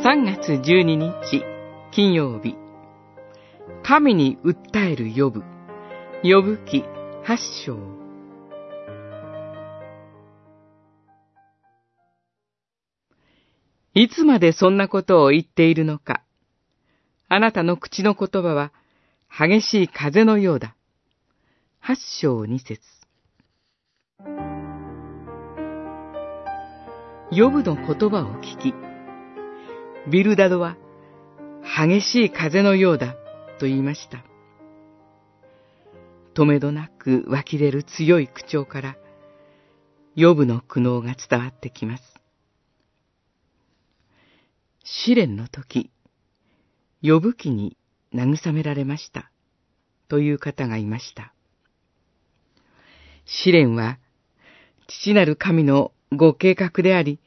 3月12日、金曜日。神に訴える呼ぶ。呼ぶ記八章。いつまでそんなことを言っているのか。あなたの口の言葉は激しい風のようだ。八章二節。ヨブの言葉を聞き、ビルダドは激しい風のようだと言いました。止めどなく湧き出る強い口調から、ヨブの苦悩が伝わってきます。試練の時、呼ぶ記に慰められました。という方がいました。試練は、父なる神のご計画であり、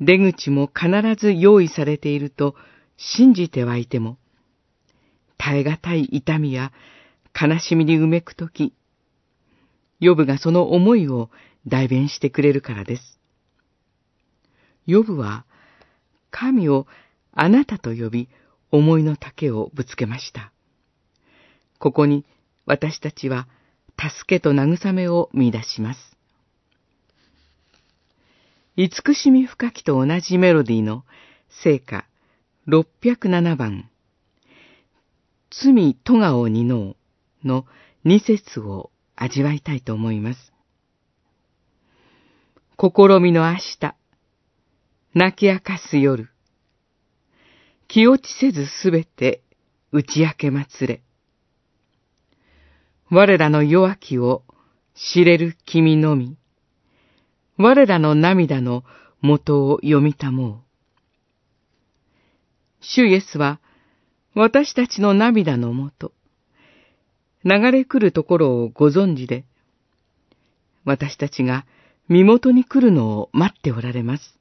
出口も必ず用意されていると信じてはいても、耐え難い痛みや悲しみにうめくとき、ヨブがその思いを代弁してくれるからです。ヨブは、神をあなたと呼び、思いの丈をぶつけました。ここに私たちは助けと慰めを見出します。慈しみ深きと同じメロディーの聖歌607番罪戸川にのうの二節を味わいたいと思います。試みの明日、泣き明かす夜、気落ちせずすべて打ち明けまつれ。我らの弱きを知れる君のみ、我らの涙の元を読みたもう。主イエスは、私たちの涙の元、流れ来るところをご存知で、私たちが身元に来るのを待っておられます。